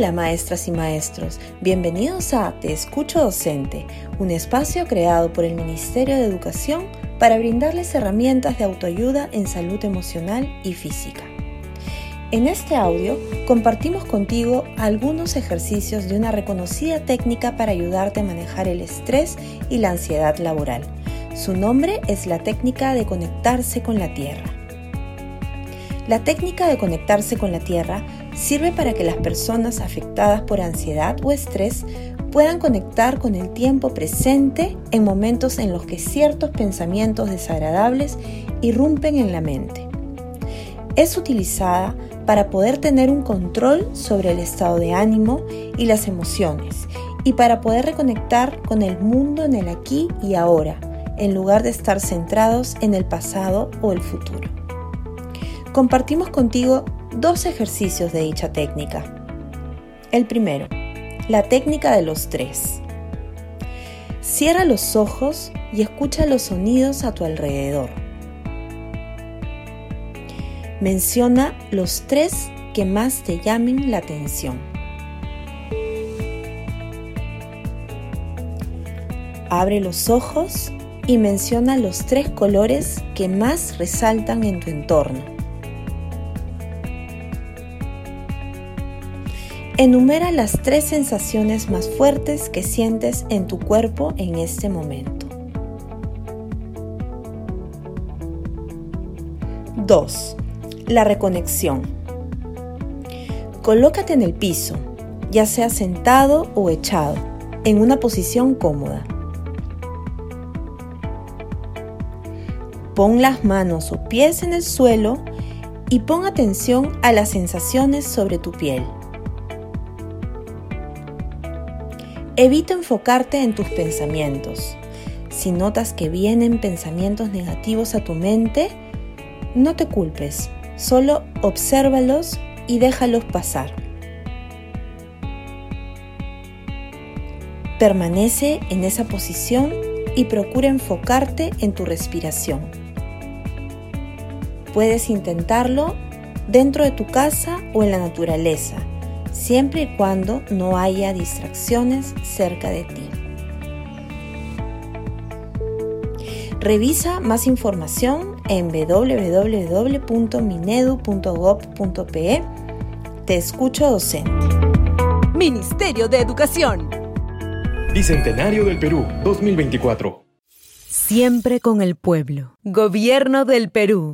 Hola maestras y maestros, bienvenidos a Te Escucho Docente, un espacio creado por el Ministerio de Educación para brindarles herramientas de autoayuda en salud emocional y física. En este audio compartimos contigo algunos ejercicios de una reconocida técnica para ayudarte a manejar el estrés y la ansiedad laboral. Su nombre es la técnica de conectarse con la tierra. La técnica de conectarse con la tierra sirve para que las personas afectadas por ansiedad o estrés puedan conectar con el tiempo presente en momentos en los que ciertos pensamientos desagradables irrumpen en la mente. Es utilizada para poder tener un control sobre el estado de ánimo y las emociones y para poder reconectar con el mundo en el aquí y ahora, en lugar de estar centrados en el pasado o el futuro. Compartimos contigo dos ejercicios de dicha técnica. El primero, la técnica de los tres. Cierra los ojos y escucha los sonidos a tu alrededor. Menciona los tres que más te llamen la atención. Abre los ojos y menciona los tres colores que más resaltan en tu entorno. Enumera las tres sensaciones más fuertes que sientes en tu cuerpo en este momento. 2. La reconexión. Colócate en el piso, ya sea sentado o echado, en una posición cómoda. Pon las manos o pies en el suelo y pon atención a las sensaciones sobre tu piel. Evita enfocarte en tus pensamientos. Si notas que vienen pensamientos negativos a tu mente, no te culpes, solo obsérvalos y déjalos pasar. Permanece en esa posición y procura enfocarte en tu respiración. Puedes intentarlo dentro de tu casa o en la naturaleza siempre y cuando no haya distracciones cerca de ti. Revisa más información en www.minedu.gov.pe. Te escucho docente. Ministerio de Educación. Bicentenario del Perú 2024. Siempre con el pueblo. Gobierno del Perú.